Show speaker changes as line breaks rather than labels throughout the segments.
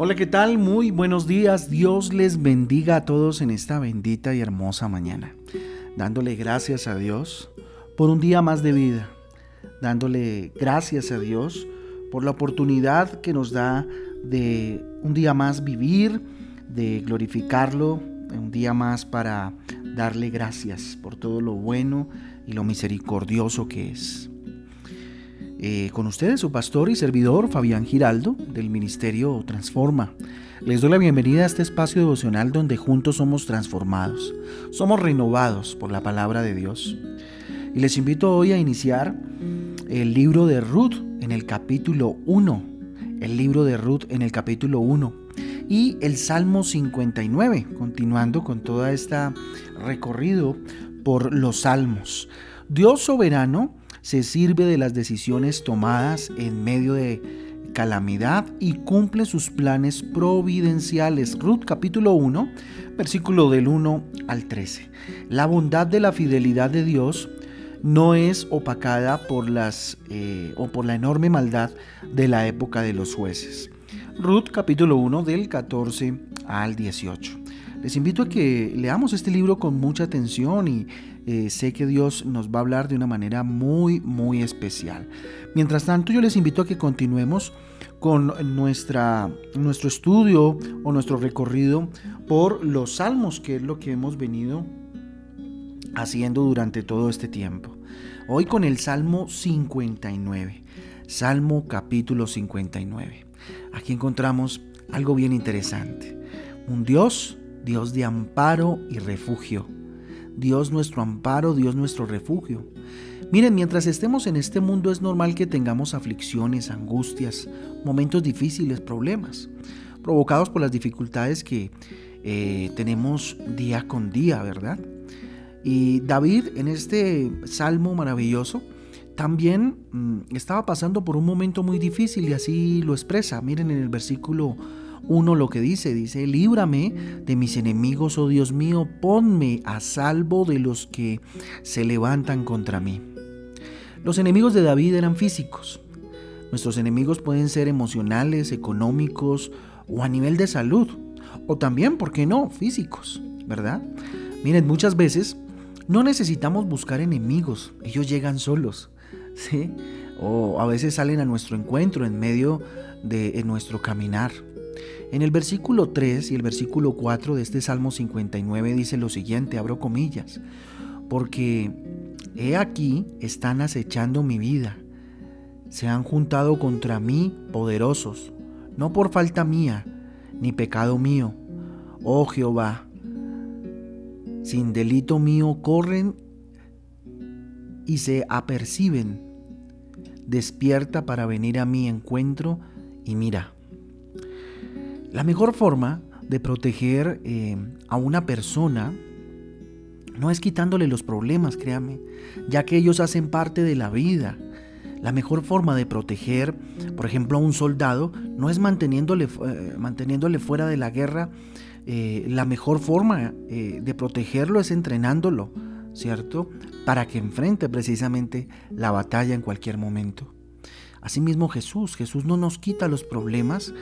Hola, ¿qué tal? Muy buenos días. Dios les bendiga a todos en esta bendita y hermosa mañana. Dándole gracias a Dios por un día más de vida. Dándole gracias a Dios por la oportunidad que nos da de un día más vivir, de glorificarlo, un día más para darle gracias por todo lo bueno y lo misericordioso que es. Eh, con ustedes su pastor y servidor Fabián Giraldo del Ministerio Transforma. Les doy la bienvenida a este espacio devocional donde juntos somos transformados, somos renovados por la palabra de Dios. Y les invito hoy a iniciar el libro de Ruth en el capítulo 1, el libro de Ruth en el capítulo 1 y el Salmo 59, continuando con toda esta recorrido por los salmos. Dios soberano se sirve de las decisiones tomadas en medio de calamidad y cumple sus planes providenciales. Ruth capítulo 1, versículo del 1 al 13. La bondad de la fidelidad de Dios no es opacada por las eh, o por la enorme maldad de la época de los jueces. Ruth capítulo 1 del 14 al 18. Les invito a que leamos este libro con mucha atención y eh, sé que Dios nos va a hablar de una manera muy, muy especial. Mientras tanto, yo les invito a que continuemos con nuestra, nuestro estudio o nuestro recorrido por los salmos, que es lo que hemos venido haciendo durante todo este tiempo. Hoy con el Salmo 59, Salmo capítulo 59. Aquí encontramos algo bien interesante. Un Dios, Dios de amparo y refugio Dios nuestro amparo, Dios nuestro refugio. Miren, mientras estemos en este mundo es normal que tengamos aflicciones, angustias, momentos difíciles, problemas, provocados por las dificultades que eh, tenemos día con día, ¿verdad? Y David en este salmo maravilloso también mm, estaba pasando por un momento muy difícil y así lo expresa. Miren en el versículo uno lo que dice, dice, líbrame de mis enemigos, oh Dios mío, ponme a salvo de los que se levantan contra mí. Los enemigos de David eran físicos. Nuestros enemigos pueden ser emocionales, económicos o a nivel de salud. O también, ¿por qué no?, físicos, ¿verdad? Miren, muchas veces no necesitamos buscar enemigos, ellos llegan solos, ¿sí? O a veces salen a nuestro encuentro en medio de nuestro caminar. En el versículo 3 y el versículo 4 de este Salmo 59 dice lo siguiente, abro comillas, porque he aquí están acechando mi vida, se han juntado contra mí poderosos, no por falta mía, ni pecado mío, oh Jehová, sin delito mío corren y se aperciben, despierta para venir a mi encuentro y mira. La mejor forma de proteger eh, a una persona no es quitándole los problemas, créame, ya que ellos hacen parte de la vida. La mejor forma de proteger, por ejemplo, a un soldado no es manteniéndole, eh, manteniéndole fuera de la guerra. Eh, la mejor forma de protegerlo es entrenándolo, ¿cierto? Para que enfrente precisamente la batalla en cualquier momento. Asimismo Jesús, Jesús no nos quita los problemas,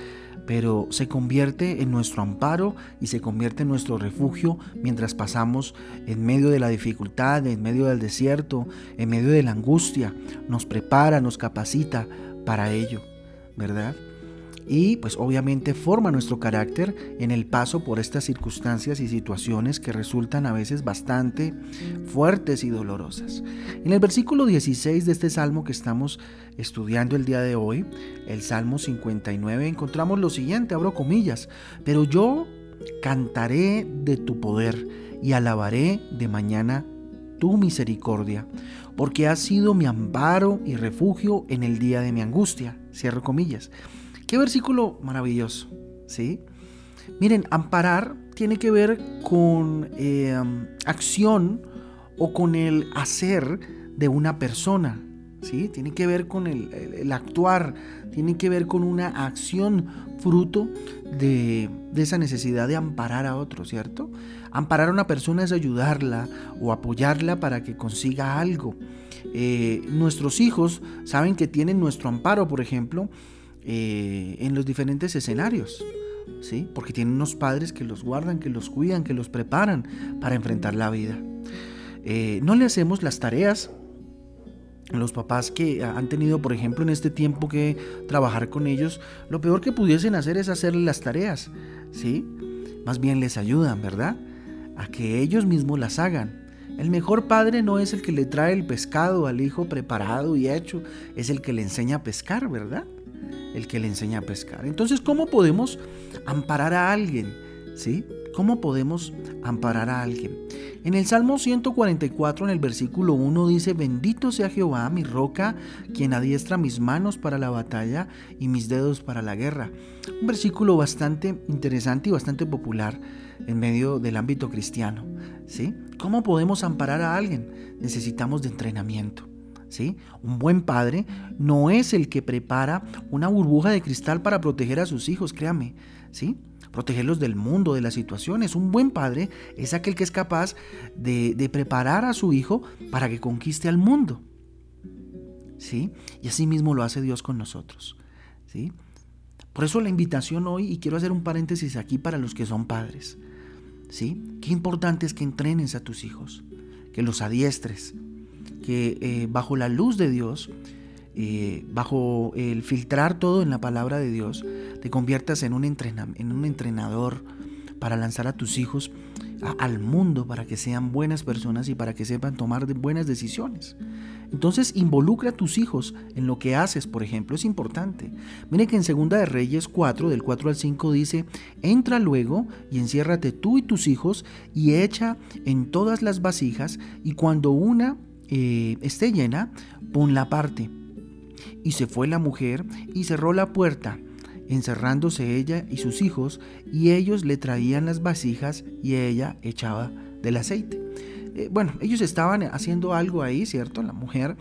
pero se convierte en nuestro amparo y se convierte en nuestro refugio mientras pasamos en medio de la dificultad, en medio del desierto, en medio de la angustia. Nos prepara, nos capacita para ello, ¿verdad? Y pues obviamente forma nuestro carácter en el paso por estas circunstancias y situaciones que resultan a veces bastante fuertes y dolorosas. En el versículo 16 de este salmo que estamos estudiando el día de hoy, el Salmo 59, encontramos lo siguiente, abro comillas, pero yo cantaré de tu poder y alabaré de mañana tu misericordia, porque has sido mi amparo y refugio en el día de mi angustia. Cierro comillas. Qué versículo maravilloso, ¿sí? Miren, amparar tiene que ver con eh, acción o con el hacer de una persona, ¿sí? Tiene que ver con el, actuar, tiene que ver con una acción fruto de, esa necesidad de amparar a otro, ¿cierto? Amparar a una persona es ayudarla o apoyarla para que consiga algo. Eh, nuestros hijos saben que tienen nuestro amparo, por ejemplo, eh, en los diferentes escenarios. ¿sí? Porque tienen unos padres que los guardan, que los cuidan, que los preparan para enfrentar la vida. Eh, no le hacemos las tareas los papás que han tenido, por ejemplo, en este tiempo que trabajar con ellos, lo peor que pudiesen hacer es hacerles las tareas, ¿sí? Más bien les ayudan, ¿verdad? A que ellos mismos las hagan. El mejor padre no es el que le trae el pescado al hijo preparado y hecho, es el que le enseña a pescar, ¿verdad? El que le enseña a pescar. Entonces, ¿cómo podemos amparar a alguien? ¿Sí? ¿Cómo podemos amparar a alguien? En el Salmo 144, en el versículo 1 dice, bendito sea Jehová, mi roca, quien adiestra mis manos para la batalla y mis dedos para la guerra. Un versículo bastante interesante y bastante popular en medio del ámbito cristiano. ¿sí? ¿Cómo podemos amparar a alguien? Necesitamos de entrenamiento. Un buen padre no es el que prepara una burbuja de cristal para proteger a sus hijos, créame, ¿sí? protegerlos del mundo, de las situaciones. Un buen padre es aquel que es capaz de, preparar a su hijo para que conquiste al mundo. ¿Sí? Y así mismo lo hace Dios con nosotros. ¿Sí? Por eso la invitación hoy, y quiero hacer un paréntesis aquí para los que son padres. ¿Sí? Qué importante es que entrenes a tus hijos, que los adiestres, que eh, bajo la luz de Dios eh, bajo el filtrar todo en la palabra de Dios, te conviertas en un, en un entrenador para lanzar a tus hijos al mundo, para que sean buenas personas y para que sepan tomar buenas decisiones. Entonces involucra a tus hijos en lo que haces, por ejemplo, es importante. Mire que en Segunda de Reyes 4, del 4 al 5 dice, entra luego y enciérrate tú y tus hijos y echa en todas las vasijas y cuando una eh, esté llena, ponla aparte y se fue la mujer y cerró la puerta, encerrándose ella y sus hijos, y ellos le traían las vasijas y ella echaba del aceite. Eh, bueno, ellos estaban haciendo algo ahí, ¿cierto? La mujer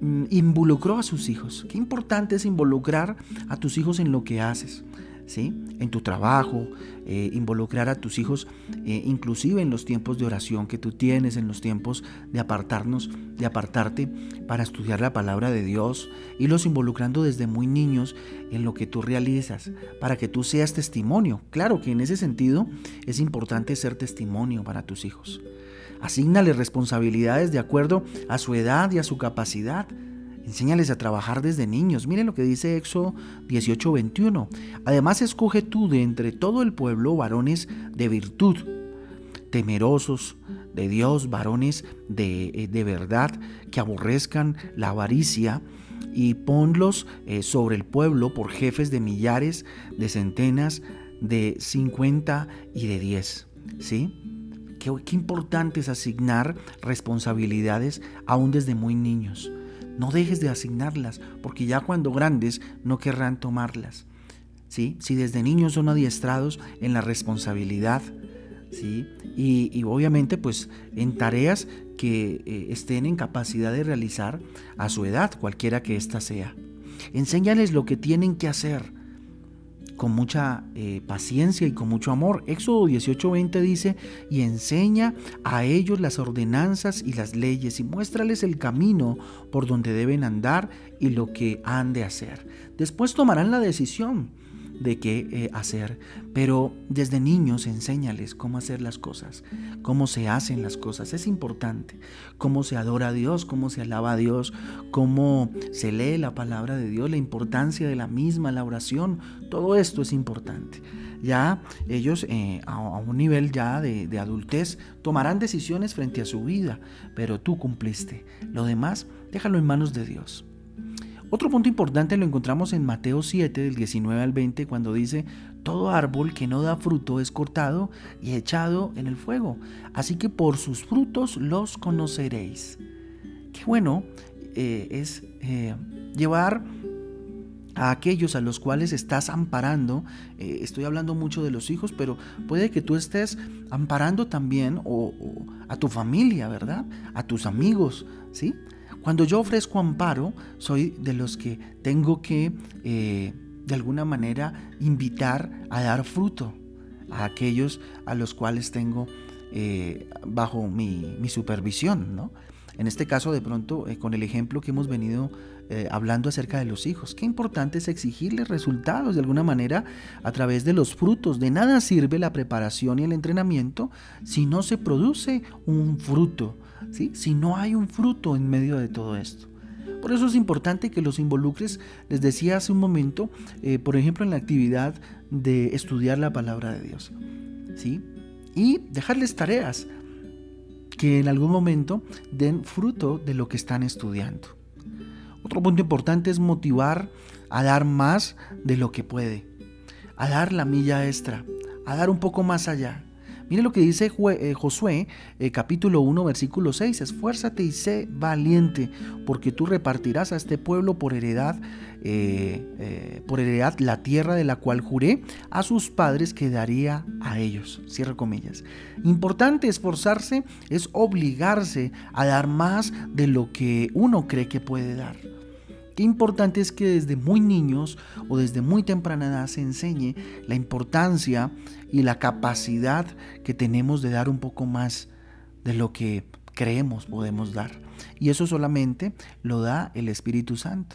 mm, involucró a sus hijos. Qué importante es involucrar a tus hijos en lo que haces. En tu trabajo, eh, involucrar a tus hijos, eh, inclusive en los tiempos de oración que tú tienes, en los tiempos de apartarnos, de apartarte para estudiar la palabra de Dios, y los involucrando desde muy niños en lo que tú realizas, para que tú seas testimonio. Claro que en ese sentido es importante ser testimonio para tus hijos. Asignale responsabilidades de acuerdo a su edad y a su capacidad. Enséñales a trabajar desde niños. Miren lo que dice Éxodo 18:21. Además, escoge tú de entre todo el pueblo varones de virtud, temerosos de Dios, varones de, eh, de verdad, que aborrezcan la avaricia, y ponlos eh, sobre el pueblo por jefes de millares, de centenas, de cincuenta y de diez. ¿Sí? Qué, qué importante es asignar responsabilidades aún desde muy niños. No dejes de asignarlas, porque ya cuando grandes no querrán tomarlas. ¿sí? Si desde niños son adiestrados en la responsabilidad, ¿sí? y, obviamente pues en tareas que eh, estén en capacidad de realizar a su edad, cualquiera que ésta sea. Enséñales lo que tienen que hacer con mucha eh, paciencia y con mucho amor. Éxodo 18:20 dice, y enseña a ellos las ordenanzas y las leyes y muéstrales el camino por donde deben andar y lo que han de hacer. Después tomarán la decisión de qué eh, hacer, pero desde niños enséñales cómo hacer las cosas, cómo se hacen las cosas, es importante, cómo se adora a Dios, cómo se alaba a Dios, cómo se lee la palabra de Dios, la importancia de la misma, la oración, todo esto es importante. Ya ellos eh, a, un nivel ya de, de adultez tomarán decisiones frente a su vida, pero tú cumpliste. Lo demás, déjalo en manos de Dios. Otro punto importante lo encontramos en Mateo 7, del 19 al 20, cuando dice, todo árbol que no da fruto es cortado y echado en el fuego, así que por sus frutos los conoceréis. Qué bueno eh, es eh, llevar a aquellos a los cuales estás amparando, eh, estoy hablando mucho de los hijos, pero puede que tú estés amparando también a tu familia, ¿verdad? A tus amigos, ¿sí? Cuando yo ofrezco amparo, soy de los que tengo que, eh, de alguna manera, invitar a dar fruto a aquellos a los cuales tengo eh, bajo mi, supervisión, ¿no? En este caso, de pronto, eh, con el ejemplo que hemos venido hablando acerca de los hijos. Qué importante es exigirles resultados de alguna manera a través de los frutos. De nada sirve la preparación y el entrenamiento si no se produce un fruto, si no hay un fruto en medio de todo esto. Por eso es importante que los involucres, les decía hace un momento, eh, por ejemplo, en la actividad de estudiar la palabra de Dios. ¿sí? Y dejarles tareas que en algún momento den fruto de lo que están estudiando. Otro punto importante es motivar a dar más de lo que puede, a dar la milla extra, a dar un poco más allá. Mire lo que dice eh, Josué, eh, capítulo 1, versículo 6. Esfuérzate y sé valiente, porque tú repartirás a este pueblo por heredad, eh, por heredad la tierra de la cual juré a sus padres que daría a ellos. Cierra comillas. Importante esforzarse es obligarse a dar más de lo que uno cree que puede dar. Qué importante es que desde muy niños o desde muy temprana edad se enseñe la importancia y la capacidad que tenemos de dar un poco más de lo que creemos podemos dar. Y eso solamente lo da el Espíritu Santo.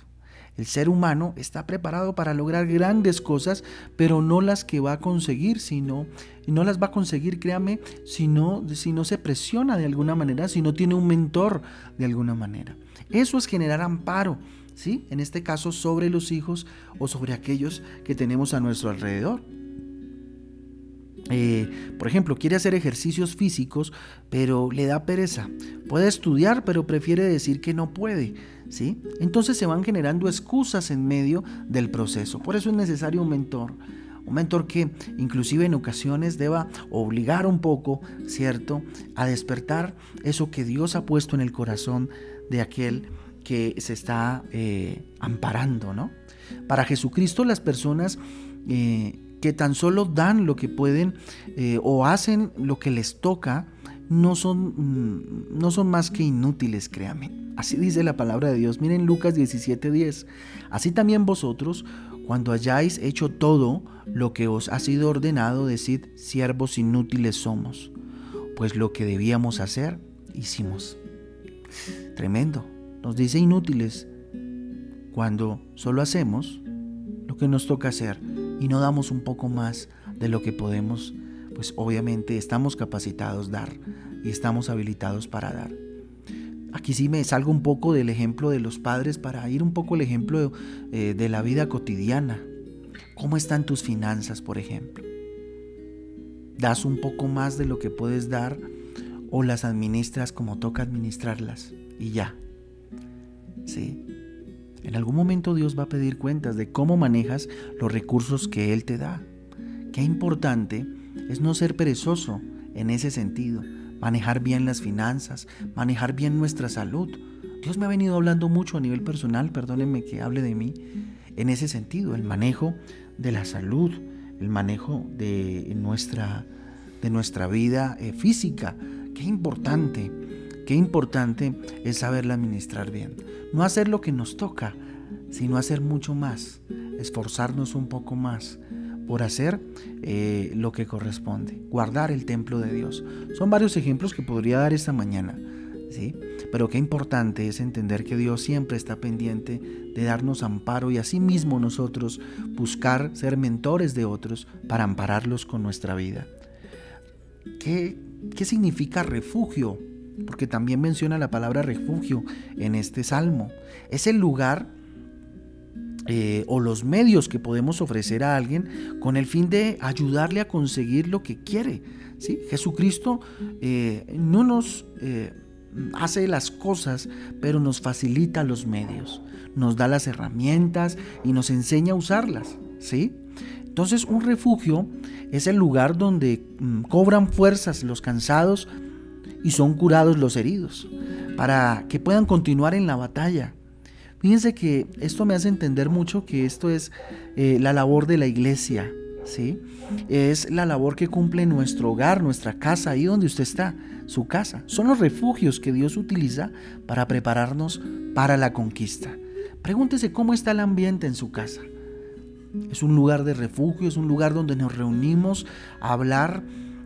El ser humano está preparado para lograr grandes cosas, pero no las que va a conseguir, sino no las va a conseguir, créame, si si no se presiona de alguna manera, si no tiene un mentor de alguna manera. Eso es generar amparo ¿sí? En este caso sobre los hijos o sobre aquellos que tenemos a nuestro alrededor. Eh, por ejemplo, quiere hacer ejercicios físicos, pero le da pereza. Puede estudiar, pero prefiere decir que no puede. ¿sí? Entonces se van generando excusas en medio del proceso. Por eso es necesario un mentor. Un mentor que inclusive en ocasiones deba obligar un poco, ¿cierto?, a despertar eso que Dios ha puesto en el corazón de aquel que se está eh, amparando, ¿no? Para Jesucristo las personas eh, que tan solo dan lo que pueden eh, o hacen lo que les toca, no son, mm, no son más que inútiles, créame. Así dice la palabra de Dios. Miren Lucas 17:10. Así también vosotros, cuando hayáis hecho todo lo que os ha sido ordenado, decid, siervos inútiles somos, pues lo que debíamos hacer, hicimos. Tremendo nos dice inútiles cuando solo hacemos lo que nos toca hacer y no damos un poco más de lo que podemos, pues obviamente estamos capacitados dar y estamos habilitados para dar. Aquí sí me salgo un poco del ejemplo de los padres para ir un poco al ejemplo de, eh, de la vida cotidiana. ¿Cómo están tus finanzas, por ejemplo? ¿Das un poco más de lo que puedes dar o las administras como toca administrarlas? Y ya, ¿sí? En algún momento Dios va a pedir cuentas de cómo manejas los recursos que Él te da. Qué importante es no ser perezoso en ese sentido, manejar bien las finanzas, manejar bien nuestra salud. Dios me ha venido hablando mucho a nivel personal, perdónenme que hable de mí, en ese sentido, el manejo de la salud, el manejo de nuestra, de nuestra vida eh, física. Qué importante Qué importante es saberla administrar bien. No hacer lo que nos toca, sino hacer mucho más, esforzarnos un poco más por hacer eh, lo que corresponde, guardar el templo de Dios. Son varios ejemplos que podría dar esta mañana, ¿sí? Pero qué importante es entender que Dios siempre está pendiente de darnos amparo y asimismo nosotros buscar ser mentores de otros para ampararlos con nuestra vida. ¿Qué, qué significa refugio? Porque también menciona la palabra refugio en este salmo. Es el lugar eh, o los medios que podemos ofrecer a alguien con el fin de ayudarle a conseguir lo que quiere. ¿sí? Jesucristo eh, no nos eh, hace las cosas, pero nos facilita los medios, nos da las herramientas y nos enseña a usarlas. ¿sí? Entonces un refugio es el lugar donde mm, cobran fuerzas los cansados y son curados los heridos, para que puedan continuar en la batalla. Fíjense que esto me hace entender mucho que esto es eh, la labor de la iglesia, ¿sí? Es la labor que cumple nuestro hogar, nuestra casa, ahí donde usted está, su casa. Son los refugios que Dios utiliza para prepararnos para la conquista. Pregúntese cómo está el ambiente en su casa. Es un lugar de refugio, es un lugar donde nos reunimos a hablar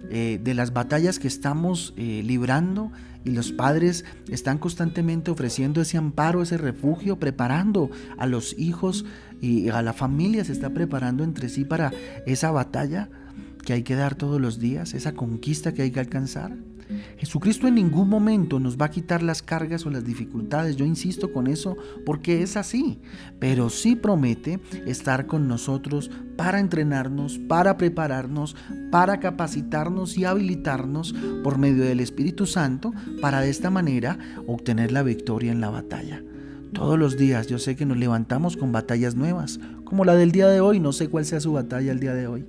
eh, de las batallas que estamos eh, librando y los padres están constantemente ofreciendo ese amparo, ese refugio, preparando a los hijos y a la familia, se está preparando entre sí para esa batalla que hay que dar todos los días, esa conquista que hay que alcanzar. Jesucristo en ningún momento nos va a quitar las cargas o las dificultades, yo insisto con eso porque es así, pero sí promete estar con nosotros para entrenarnos, para prepararnos, para capacitarnos y habilitarnos por medio del Espíritu Santo para de esta manera obtener la victoria en la batalla. Todos los días yo sé que nos levantamos con batallas nuevas, como la del día de hoy, no sé cuál sea su batalla el día de hoy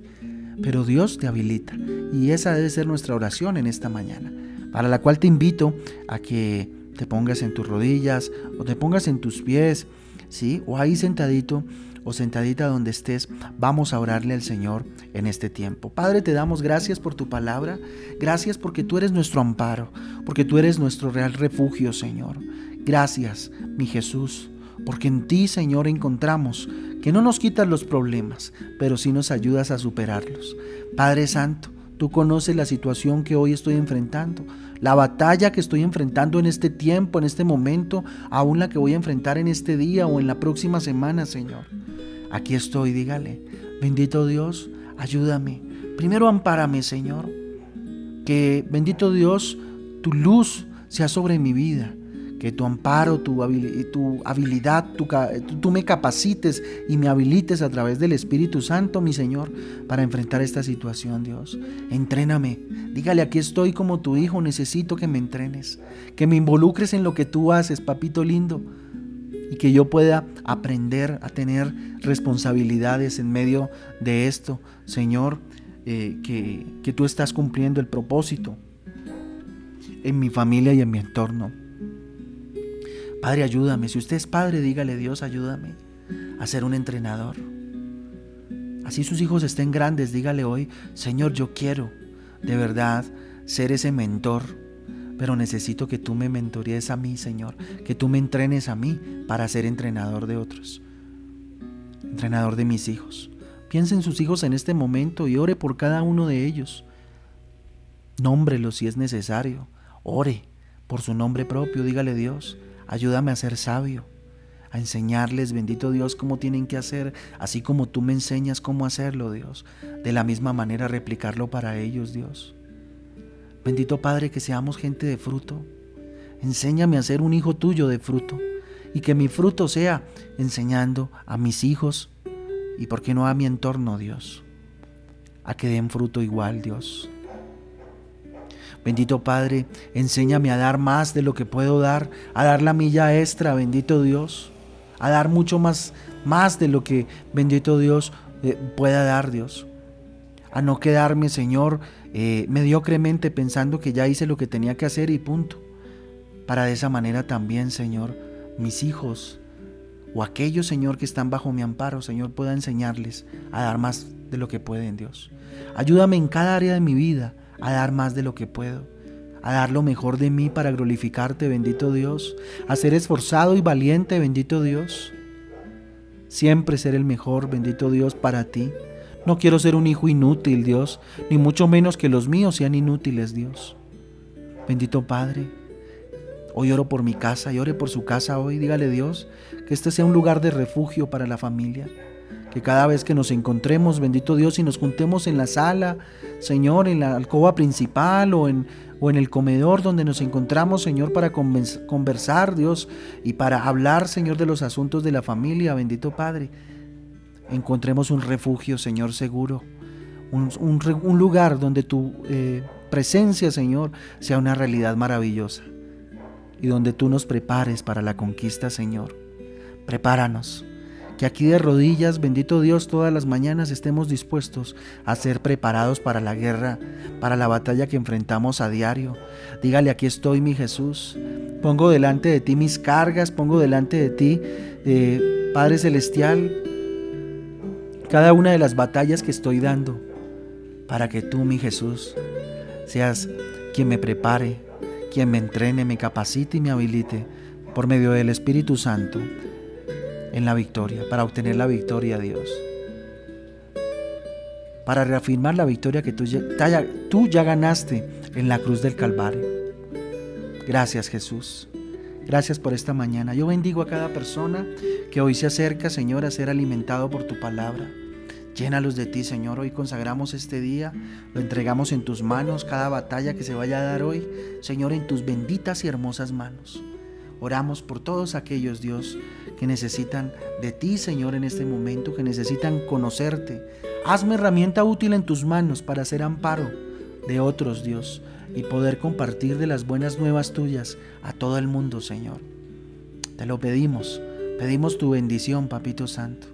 pero Dios te habilita. Y esa debe ser nuestra oración en esta mañana, para la cual te invito a que te pongas en tus rodillas o te pongas en tus pies, ¿sí? O ahí sentadito o sentadita donde estés, vamos a orarle al Señor en este tiempo. Padre, te damos gracias por tu palabra, gracias porque tú eres nuestro amparo, porque tú eres nuestro real refugio, Señor. Gracias, mi Jesús, porque en ti, Señor, encontramos que no nos quitas los problemas, pero sí nos ayudas a superarlos. Padre Santo, tú conoces la situación que hoy estoy enfrentando, la batalla que estoy enfrentando en este tiempo, en este momento, aún la que voy a enfrentar en este día o en la próxima semana, Señor. Aquí estoy, dígale, bendito Dios, ayúdame. Primero ampárame, Señor. Que bendito Dios, tu luz sea sobre mi vida que tu amparo, tu, tu habilidad, tú me capacites y me habilites a través del Espíritu Santo, mi Señor, para enfrentar esta situación, Dios. Entréname. Dígale, aquí estoy como tu hijo, necesito que me entrenes, que me involucres en lo que tú haces, papito lindo, y que yo pueda aprender a tener responsabilidades en medio de esto, Señor, eh, que, que tú estás cumpliendo el propósito en mi familia y en mi entorno. Padre, ayúdame. Si usted es padre, dígale Dios, ayúdame a ser un entrenador. Así sus hijos estén grandes, dígale hoy, Señor, yo quiero de verdad ser ese mentor, pero necesito que tú me mentorees a mí, Señor, que tú me entrenes a mí para ser entrenador de otros, entrenador de mis hijos. Piense en sus hijos en este momento y ore por cada uno de ellos. Nómbrelos si es necesario. Ore por su nombre propio, dígale Dios, Ayúdame a ser sabio, a enseñarles, bendito Dios, cómo tienen que hacer, así como tú me enseñas cómo hacerlo, Dios. De la misma manera replicarlo para ellos, Dios. Bendito Padre, que seamos gente de fruto. Enséñame a ser un hijo tuyo de fruto. Y que mi fruto sea enseñando a mis hijos y, por qué no, a mi entorno, Dios. A que den fruto igual, Dios. Bendito Padre, enséñame a dar más de lo que puedo dar, a dar la milla extra, bendito Dios, a dar mucho más, más de lo que, bendito Dios, eh, pueda dar Dios. A no quedarme, Señor, eh, mediocremente pensando que ya hice lo que tenía que hacer y punto. Para de esa manera también, Señor, mis hijos o aquellos, Señor, que están bajo mi amparo, Señor, pueda enseñarles a dar más de lo que pueden, Dios. Ayúdame en cada área de mi vida a dar más de lo que puedo, a dar lo mejor de mí para glorificarte, bendito Dios, a ser esforzado y valiente, bendito Dios. Siempre ser el mejor, bendito Dios, para ti. No quiero ser un hijo inútil, Dios, ni mucho menos que los míos sean inútiles, Dios. Bendito Padre, hoy oro por mi casa y ore por su casa hoy. Dígale Dios que este sea un lugar de refugio para la familia que cada vez que nos encontremos, bendito Dios, y nos juntemos en la sala, Señor, en la alcoba principal o en, o en el comedor donde nos encontramos, Señor, para conversar, Dios, y para hablar, Señor, de los asuntos de la familia, bendito Padre, encontremos un refugio, Señor, seguro, un, lugar donde tu eh, presencia, Señor, sea una realidad maravillosa y donde tú nos prepares para la conquista, Señor. Prepáranos que aquí de rodillas, bendito Dios, todas las mañanas estemos dispuestos a ser preparados para la guerra, para la batalla que enfrentamos a diario. Dígale, aquí estoy mi Jesús. Pongo delante de ti mis cargas, pongo delante de ti, eh, Padre Celestial, cada una de las batallas que estoy dando, para que tú, mi Jesús, seas quien me prepare, quien me entrene, me capacite y me habilite por medio del Espíritu Santo en la victoria, para obtener la victoria, Dios. para reafirmar la victoria que tú ya, tú ya ganaste en la cruz del Calvario. Gracias Jesús. Gracias por esta mañana. Yo bendigo a cada persona que hoy se acerca, Señor, a ser alimentado por tu palabra. Llénalos de ti, Señor. Hoy consagramos este día, lo entregamos en tus manos, cada batalla que se vaya a dar hoy, Señor, en tus benditas y hermosas manos. Oramos por todos aquellos, Dios, que necesitan de ti, Señor, en este momento, que necesitan conocerte. Hazme herramienta útil en tus manos para ser amparo de otros, Dios, y poder compartir de las buenas nuevas tuyas a todo el mundo, Señor. Te lo pedimos, pedimos tu bendición, Papito Santo.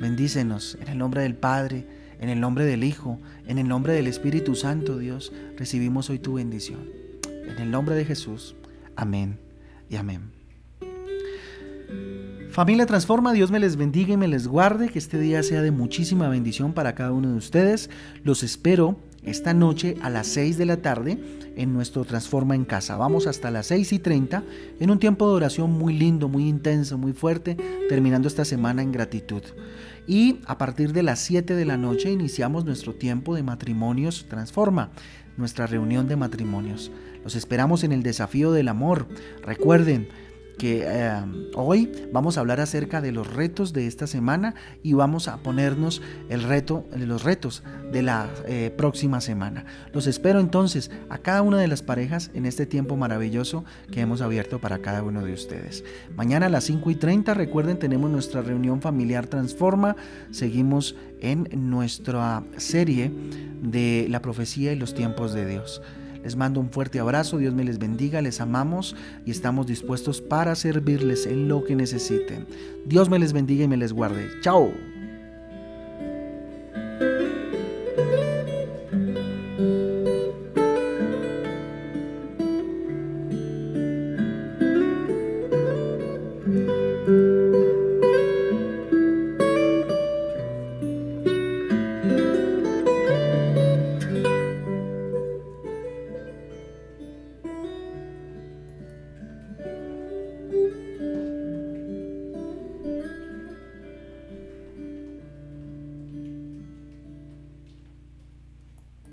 Bendícenos en el nombre del Padre, en el nombre del Hijo, en el nombre del Espíritu Santo, Dios. Recibimos hoy tu bendición. En el nombre de Jesús. Amén amén. Familia Transforma, Dios me les bendiga y me les guarde, que este día sea de muchísima bendición para cada uno de ustedes. Los espero esta noche a las 6 de la tarde en nuestro Transforma en Casa. Vamos hasta las 6 y 30 en un tiempo de oración muy lindo, muy intenso, muy fuerte, terminando esta semana en gratitud. Y a partir de las 7 de la noche iniciamos nuestro tiempo de matrimonios Transforma, nuestra reunión de matrimonios. Los esperamos en el desafío del amor. Recuerden, que em, hoy vamos a hablar acerca de los retos de esta semana y vamos a ponernos el reto, los retos de la eh, próxima semana. Los espero entonces a cada una de las parejas en este tiempo maravilloso que hemos abierto para cada uno de ustedes. Mañana a las 5 y 30, recuerden, tenemos nuestra reunión familiar Transforma. Seguimos en nuestra serie de la profecía y los tiempos de Dios. Les mando un fuerte abrazo, Dios me les bendiga, les amamos y estamos dispuestos para servirles en lo que necesiten. Dios me les bendiga y me les guarde. Chao.